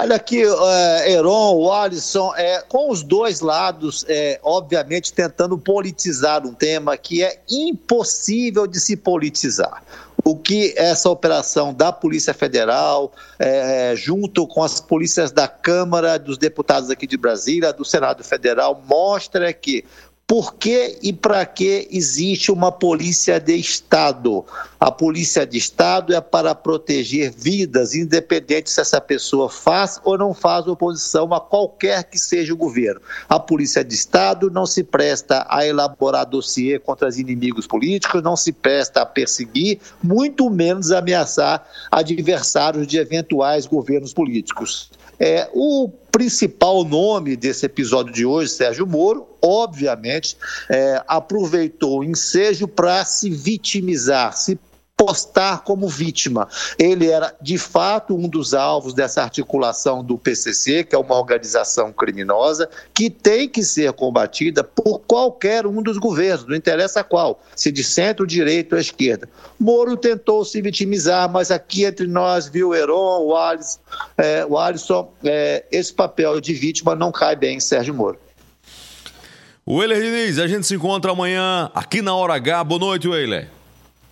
Olha aqui, é, Heron, o Alisson, é, com os dois lados, é, obviamente, tentando politizar um tema que é impossível de se politizar. O que essa operação da Polícia Federal, é, junto com as polícias da Câmara dos Deputados aqui de Brasília, do Senado Federal, mostra que por que e para que existe uma polícia de Estado? A polícia de Estado é para proteger vidas, independente se essa pessoa faz ou não faz oposição a qualquer que seja o governo. A polícia de Estado não se presta a elaborar dossiê contra os inimigos políticos, não se presta a perseguir, muito menos ameaçar adversários de eventuais governos políticos. É, o principal nome desse episódio de hoje, Sérgio Moro, obviamente, é, aproveitou o ensejo para se vitimizar, se postar como vítima. Ele era, de fato, um dos alvos dessa articulação do PCC, que é uma organização criminosa, que tem que ser combatida por qualquer um dos governos, não interessa qual, se de centro, direita ou esquerda. Moro tentou se vitimizar, mas aqui entre nós, viu, Heron, o Alisson, é, o Alisson é, esse papel de vítima não cai bem em Sérgio Moro. Weiler Diniz, a gente se encontra amanhã aqui na Hora H. Boa noite, Weiler.